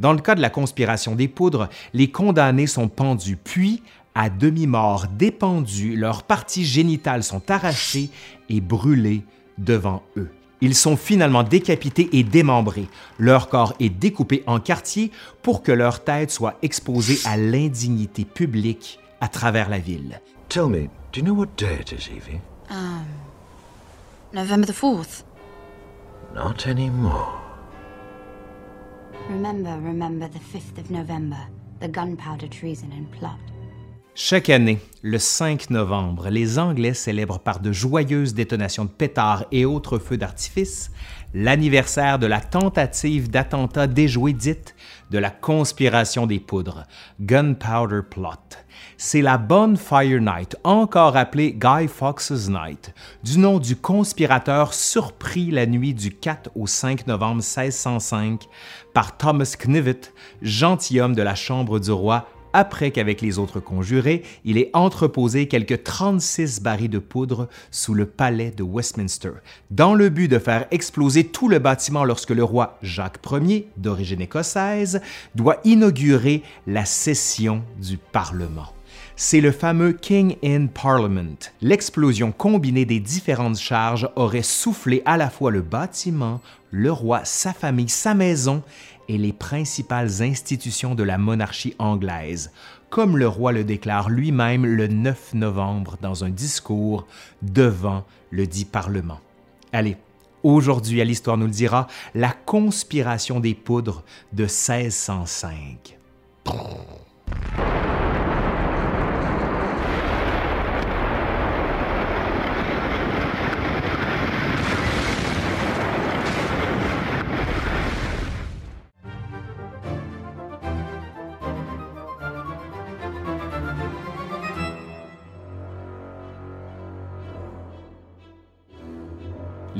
Dans le cas de la conspiration des poudres, les condamnés sont pendus, puis, à demi-mort, dépendus, leurs parties génitales sont arrachées et brûlées devant eux. Ils sont finalement décapités et démembrés. Leur corps est découpé en quartiers pour que leur tête soit exposée à l'indignité publique à travers la ville. Tell me, do you know what day it is, Evie? Um, November the 4th. Not anymore. Remember, remember the 5th of November, the gunpowder treason and plot. Chaque année, le 5 novembre, les Anglais célèbrent par de joyeuses détonations de pétards et autres feux d'artifice l'anniversaire de la tentative d'attentat déjoué dite de la conspiration des poudres, Gunpowder Plot. C'est la Bonfire Night, encore appelée Guy Fawkes Night, du nom du conspirateur surpris la nuit du 4 au 5 novembre 1605 par Thomas Knivet, gentilhomme de la Chambre du roi après qu'avec les autres conjurés, il ait entreposé quelques 36 barils de poudre sous le palais de Westminster, dans le but de faire exploser tout le bâtiment lorsque le roi Jacques Ier, d'origine écossaise, doit inaugurer la session du Parlement c'est le fameux King in Parliament. L'explosion combinée des différentes charges aurait soufflé à la fois le bâtiment, le roi, sa famille, sa maison et les principales institutions de la monarchie anglaise, comme le roi le déclare lui-même le 9 novembre dans un discours devant le dit Parlement. Allez, aujourd'hui à l'Histoire nous le dira, la conspiration des poudres de 1605.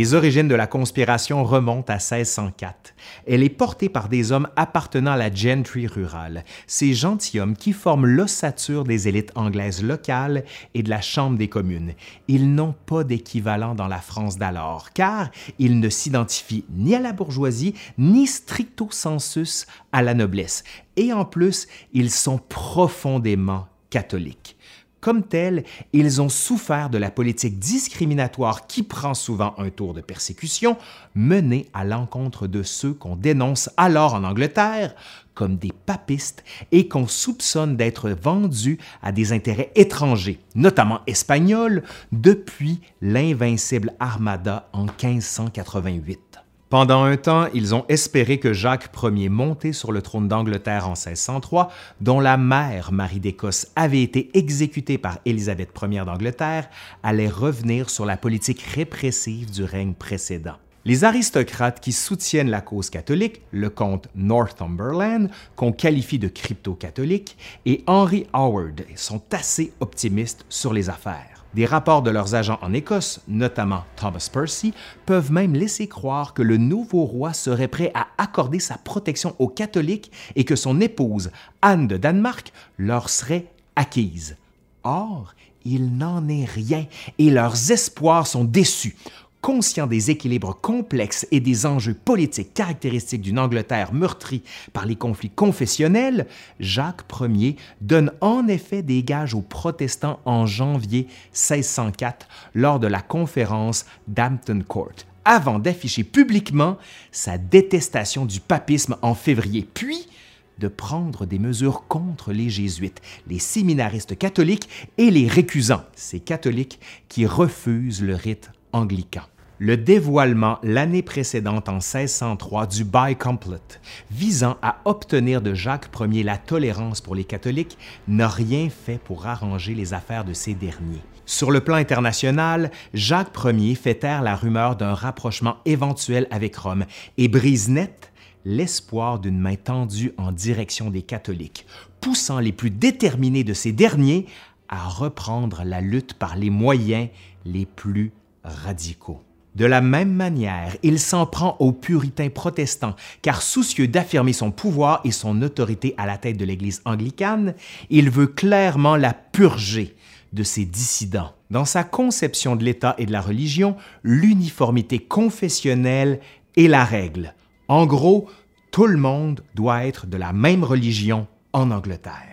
Les origines de la conspiration remontent à 1604. Elle est portée par des hommes appartenant à la gentry rurale, ces gentilshommes qui forment l'ossature des élites anglaises locales et de la Chambre des communes. Ils n'ont pas d'équivalent dans la France d'alors, car ils ne s'identifient ni à la bourgeoisie, ni stricto sensus à la noblesse. Et en plus, ils sont profondément catholiques. Comme tels, ils ont souffert de la politique discriminatoire qui prend souvent un tour de persécution menée à l'encontre de ceux qu'on dénonce alors en Angleterre comme des papistes et qu'on soupçonne d'être vendus à des intérêts étrangers, notamment espagnols, depuis l'invincible Armada en 1588. Pendant un temps, ils ont espéré que Jacques Ier, monté sur le trône d'Angleterre en 1603, dont la mère, Marie d'Écosse, avait été exécutée par Élisabeth Ier d'Angleterre, allait revenir sur la politique répressive du règne précédent. Les aristocrates qui soutiennent la cause catholique, le comte Northumberland, qu'on qualifie de crypto-catholique, et Henry Howard sont assez optimistes sur les affaires. Des rapports de leurs agents en Écosse, notamment Thomas Percy, peuvent même laisser croire que le nouveau roi serait prêt à accorder sa protection aux catholiques et que son épouse, Anne de Danemark, leur serait acquise. Or, il n'en est rien et leurs espoirs sont déçus. Conscient des équilibres complexes et des enjeux politiques caractéristiques d'une Angleterre meurtrie par les conflits confessionnels, Jacques Ier donne en effet des gages aux protestants en janvier 1604 lors de la conférence d'Hampton Court, avant d'afficher publiquement sa détestation du papisme en février, puis de prendre des mesures contre les jésuites, les séminaristes catholiques et les récusants, ces catholiques qui refusent le rite Le dévoilement l'année précédente en 1603 du Bicomplet, visant à obtenir de Jacques Ier la tolérance pour les catholiques, n'a rien fait pour arranger les affaires de ces derniers. Sur le plan international, Jacques Ier fait taire la rumeur d'un rapprochement éventuel avec Rome et brise net l'espoir d'une main tendue en direction des catholiques, poussant les plus déterminés de ces derniers à reprendre la lutte par les moyens les plus radicaux. De la même manière, il s'en prend aux puritains protestants, car soucieux d'affirmer son pouvoir et son autorité à la tête de l'Église anglicane, il veut clairement la purger de ses dissidents. Dans sa conception de l'État et de la religion, l'uniformité confessionnelle est la règle. En gros, Tout le monde doit être de la même religion en Angleterre.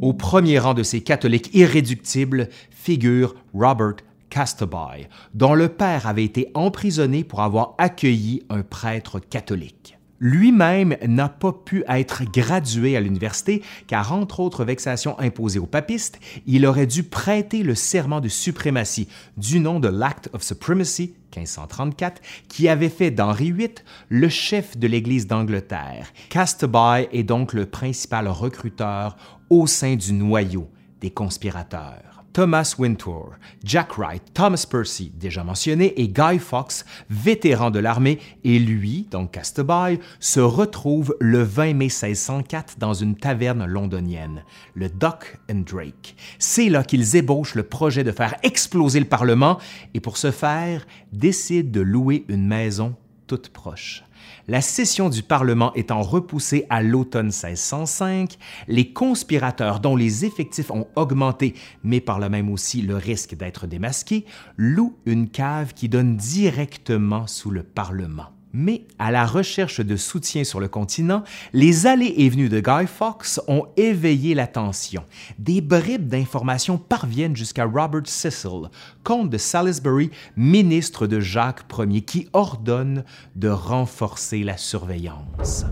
Au premier rang de ces catholiques irréductibles figure Robert Castaby, dont le père avait été emprisonné pour avoir accueilli un prêtre catholique. Lui-même n'a pas pu être gradué à l'université car, entre autres vexations imposées aux papistes, il aurait dû prêter le serment de suprématie du nom de l'Act of Supremacy 1534 qui avait fait d'Henri VIII le chef de l'Église d'Angleterre. Castaby est donc le principal recruteur au sein du noyau des conspirateurs. Thomas Wintour, Jack Wright, Thomas Percy, déjà mentionné, et Guy Fawkes, vétéran de l'armée, et lui, donc Castaby, se retrouvent le 20 mai 1604 dans une taverne londonienne, le Duck and Drake. C'est là qu'ils ébauchent le projet de faire exploser le Parlement et pour ce faire, décident de louer une maison toute proche. La session du Parlement étant repoussée à l'automne 1605, les conspirateurs dont les effectifs ont augmenté, mais par là même aussi le risque d'être démasqués, louent une cave qui donne directement sous le Parlement. Mais à la recherche de soutien sur le continent, les allées et venues de Guy Fawkes ont éveillé l'attention. Des bribes d'informations parviennent jusqu'à Robert Cecil, comte de Salisbury, ministre de Jacques Ier, qui ordonne de renforcer la surveillance.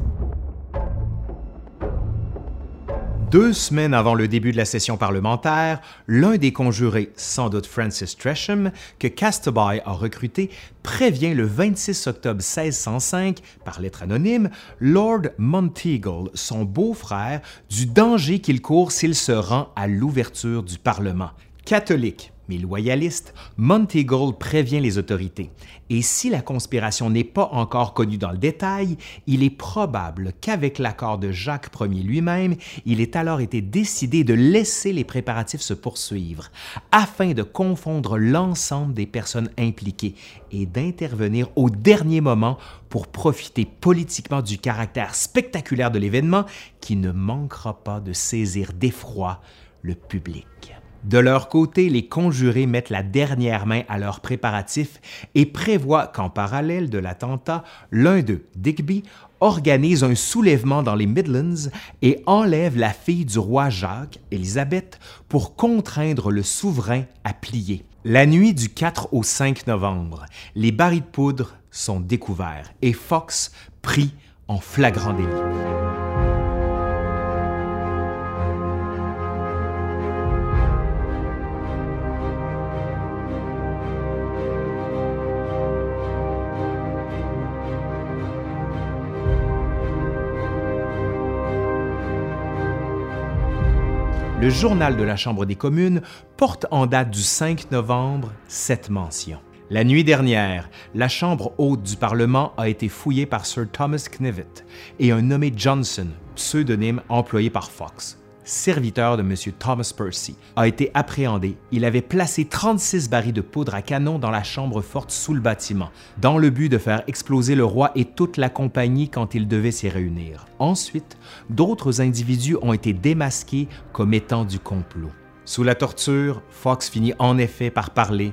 Deux semaines avant le début de la session parlementaire, l'un des conjurés, sans doute Francis Tresham, que Castaby a recruté, prévient le 26 octobre 1605, par lettre anonyme, Lord Monteagle, son beau-frère, du danger qu'il court s'il se rend à l'ouverture du Parlement. Catholique, mais loyaliste, Monteagle prévient les autorités. Et si la conspiration n'est pas encore connue dans le détail, il est probable qu'avec l'accord de Jacques Ier lui-même, il ait alors été décidé de laisser les préparatifs se poursuivre, afin de confondre l'ensemble des personnes impliquées et d'intervenir au dernier moment pour profiter politiquement du caractère spectaculaire de l'événement qui ne manquera pas de saisir d'effroi le public. De leur côté, les conjurés mettent la dernière main à leurs préparatifs et prévoient qu'en parallèle de l'attentat, l'un d'eux, Digby, organise un soulèvement dans les Midlands et enlève la fille du roi Jacques, Élisabeth, pour contraindre le souverain à plier. La nuit du 4 au 5 novembre, les barils de poudre sont découverts et Fox pris en flagrant délit. Le journal de la Chambre des communes porte en date du 5 novembre cette mention. La nuit dernière, la Chambre haute du Parlement a été fouillée par Sir Thomas Knivet et un nommé Johnson, pseudonyme employé par Fox serviteur de M. Thomas Percy, a été appréhendé. Il avait placé 36 barils de poudre à canon dans la chambre forte sous le bâtiment, dans le but de faire exploser le roi et toute la compagnie quand il devait s'y réunir. Ensuite, d'autres individus ont été démasqués comme étant du complot. Sous la torture, Fox finit en effet par parler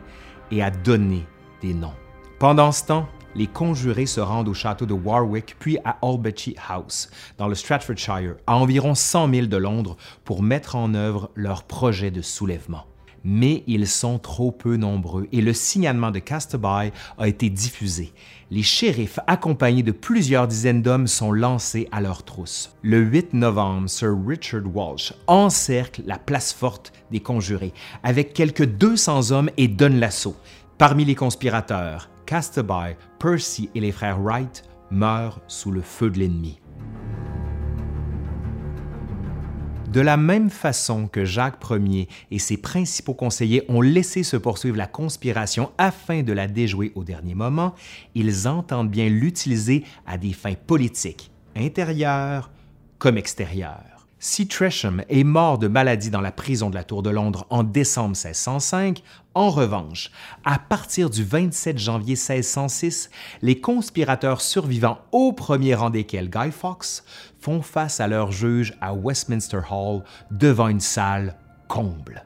et à donner des noms. Pendant ce temps, les conjurés se rendent au château de Warwick puis à Albany House, dans le Stratfordshire, à environ 100 milles de Londres, pour mettre en œuvre leur projet de soulèvement. Mais ils sont trop peu nombreux et le signalement de Castaby a été diffusé. Les shérifs, accompagnés de plusieurs dizaines d'hommes, sont lancés à leur trousse. Le 8 novembre, Sir Richard Walsh encercle la place forte des conjurés avec quelques 200 hommes et donne l'assaut. Parmi les conspirateurs, Castaby, Percy et les frères Wright meurent sous le feu de l'ennemi. De la même façon que Jacques Ier et ses principaux conseillers ont laissé se poursuivre la conspiration afin de la déjouer au dernier moment, ils entendent bien l'utiliser à des fins politiques, intérieures comme extérieures. Si Tresham est mort de maladie dans la prison de la Tour de Londres en décembre 1605, en revanche, à partir du 27 janvier 1606, les conspirateurs survivants au premier rang desquels Guy Fawkes font face à leur juge à Westminster Hall devant une salle comble.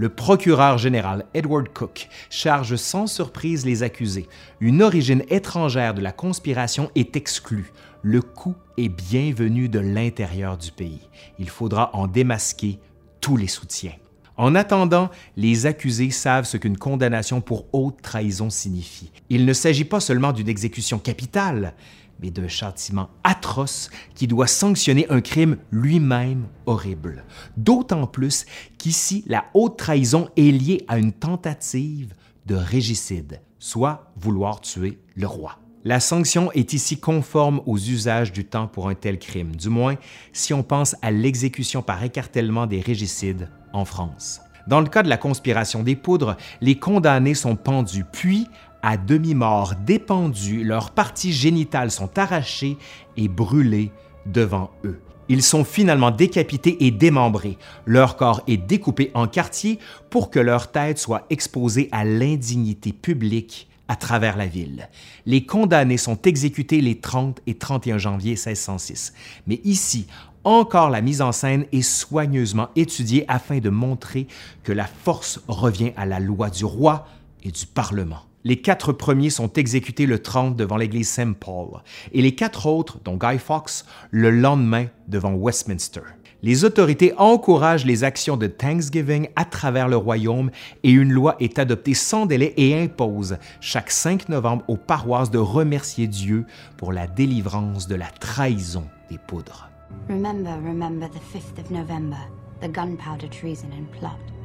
Le procureur général Edward Cook charge sans surprise les accusés. Une origine étrangère de la conspiration est exclue. Le coup est bienvenu de l'intérieur du pays. Il faudra en démasquer tous les soutiens. En attendant, les accusés savent ce qu'une condamnation pour haute trahison signifie. Il ne s'agit pas seulement d'une exécution capitale, mais d'un châtiment atroce qui doit sanctionner un crime lui-même horrible. D'autant plus qu'ici, la haute trahison est liée à une tentative de régicide, soit vouloir tuer le roi. La sanction est ici conforme aux usages du temps pour un tel crime, du moins si on pense à l'exécution par écartèlement des régicides en France. Dans le cas de la conspiration des poudres, les condamnés sont pendus, puis, à demi-mort, dépendus, leurs parties génitales sont arrachées et brûlées devant eux. Ils sont finalement décapités et démembrés. Leur corps est découpé en quartiers pour que leur tête soit exposée à l'indignité publique à travers la ville. Les condamnés sont exécutés les 30 et 31 janvier 1606. Mais ici, encore la mise en scène est soigneusement étudiée afin de montrer que la force revient à la loi du roi et du Parlement. Les quatre premiers sont exécutés le 30 devant l'église Saint-Paul et les quatre autres, dont Guy Fawkes, le lendemain devant Westminster. Les autorités encouragent les actions de Thanksgiving à travers le royaume et une loi est adoptée sans délai et impose chaque 5 novembre aux paroisses de remercier Dieu pour la délivrance de la trahison des poudres. Remember, remember the 5th of November, the gunpowder treason and plot.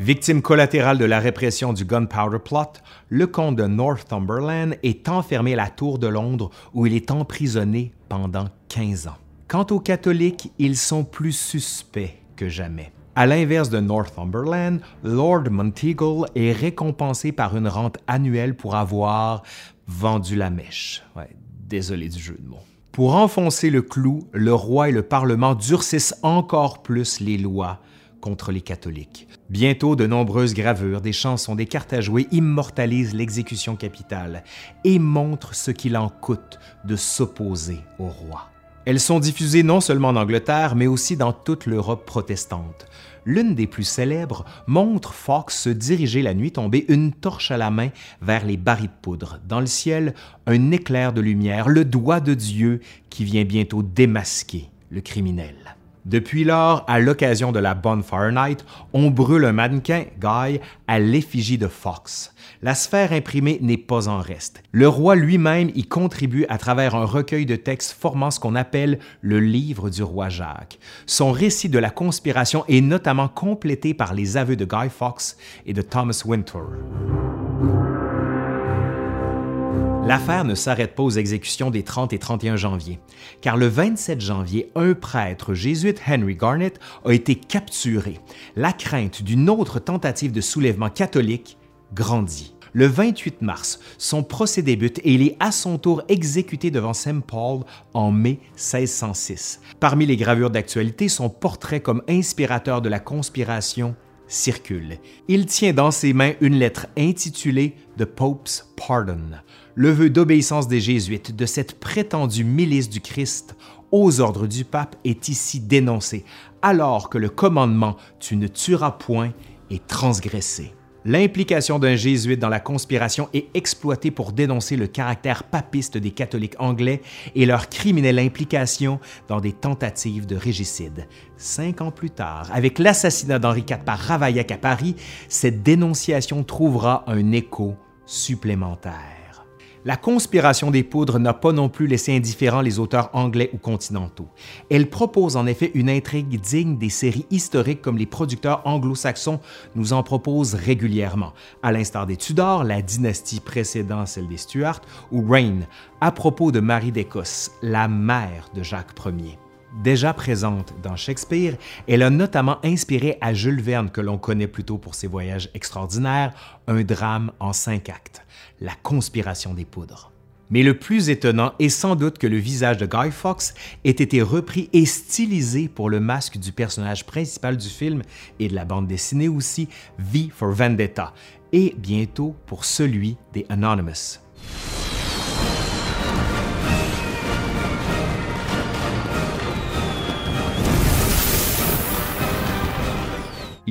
Victime collatérale de la répression du Gunpowder Plot, le comte de Northumberland est enfermé à la Tour de Londres où il est emprisonné pendant 15 ans. Quant aux catholiques, ils sont plus suspects que jamais. À l'inverse de Northumberland, Lord Monteagle est récompensé par une rente annuelle pour avoir vendu la mèche. désolé du jeu de mots. Pour enfoncer le clou, le roi et le Parlement durcissent encore plus les lois contre les catholiques. Bientôt, de nombreuses gravures, des chansons, des cartes à jouer immortalisent l'exécution capitale et montrent ce qu'il en coûte de s'opposer au roi. Elles sont diffusées non seulement en Angleterre, mais aussi dans toute l'Europe protestante. L'une des plus célèbres montre Fox se diriger la nuit tombée, une torche à la main, vers les barils de poudre. Dans le ciel, un éclair de lumière, le doigt de Dieu qui vient bientôt démasquer le criminel. Depuis lors, à l'occasion de la Bonfire Night, on brûle un mannequin, Guy, à l'effigie de Fox. La sphère imprimée n'est pas en reste. Le roi lui-même y contribue à travers un recueil de textes formant ce qu'on appelle le livre du roi Jacques. Son récit de la conspiration est notamment complété par les aveux de Guy Fawkes et de Thomas Winter. L'affaire ne s'arrête pas aux exécutions des 30 et 31 janvier, car le 27 janvier, un prêtre jésuite, Henry Garnet, a été capturé. La crainte d'une autre tentative de soulèvement catholique grandit. Le 28 mars, son procès débute et il est à son tour exécuté devant Saint Paul en mai 1606. Parmi les gravures d'actualité, son portrait comme inspirateur de la conspiration circule. Il tient dans ses mains une lettre intitulée The Pope's Pardon, le vœu d'obéissance des Jésuites de cette prétendue milice du Christ aux ordres du pape est ici dénoncé, alors que le commandement Tu ne tueras point est transgressé. L'implication d'un jésuite dans la conspiration est exploitée pour dénoncer le caractère papiste des catholiques anglais et leur criminelle implication dans des tentatives de régicide. Cinq ans plus tard, avec l'assassinat d'Henri IV par Ravaillac à Paris, cette dénonciation trouvera un écho supplémentaire. La conspiration des poudres n'a pas non plus laissé indifférents les auteurs anglais ou continentaux. Elle propose en effet une intrigue digne des séries historiques comme les producteurs anglo-saxons nous en proposent régulièrement, à l'instar des Tudors, la dynastie précédant celle des Stuarts, ou Reign, à propos de Marie d'Écosse, la mère de Jacques Ier. Déjà présente dans Shakespeare, elle a notamment inspiré à Jules Verne, que l'on connaît plutôt pour ses voyages extraordinaires, un drame en cinq actes, La conspiration des poudres. Mais le plus étonnant est sans doute que le visage de Guy Fawkes ait été repris et stylisé pour le masque du personnage principal du film et de la bande dessinée aussi, V for Vendetta, et bientôt pour celui des Anonymous.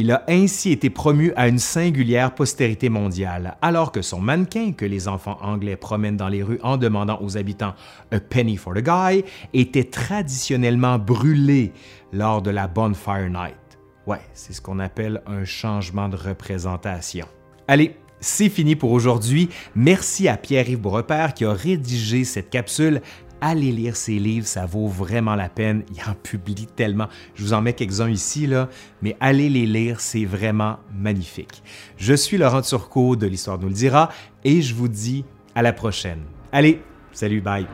Il a ainsi été promu à une singulière postérité mondiale, alors que son mannequin, que les enfants anglais promènent dans les rues en demandant aux habitants A penny for the guy, était traditionnellement brûlé lors de la Bonfire Night. Ouais, c'est ce qu'on appelle un changement de représentation. Allez, c'est fini pour aujourd'hui. Merci à Pierre-Yves Beaurepaire qui a rédigé cette capsule allez lire ses livres, ça vaut vraiment la peine. Il en publie tellement. Je vous en mets quelques-uns ici, là, mais allez les lire, c'est vraiment magnifique. Je suis Laurent Turcot de l'Histoire nous le dira et je vous dis à la prochaine. Allez, salut, bye.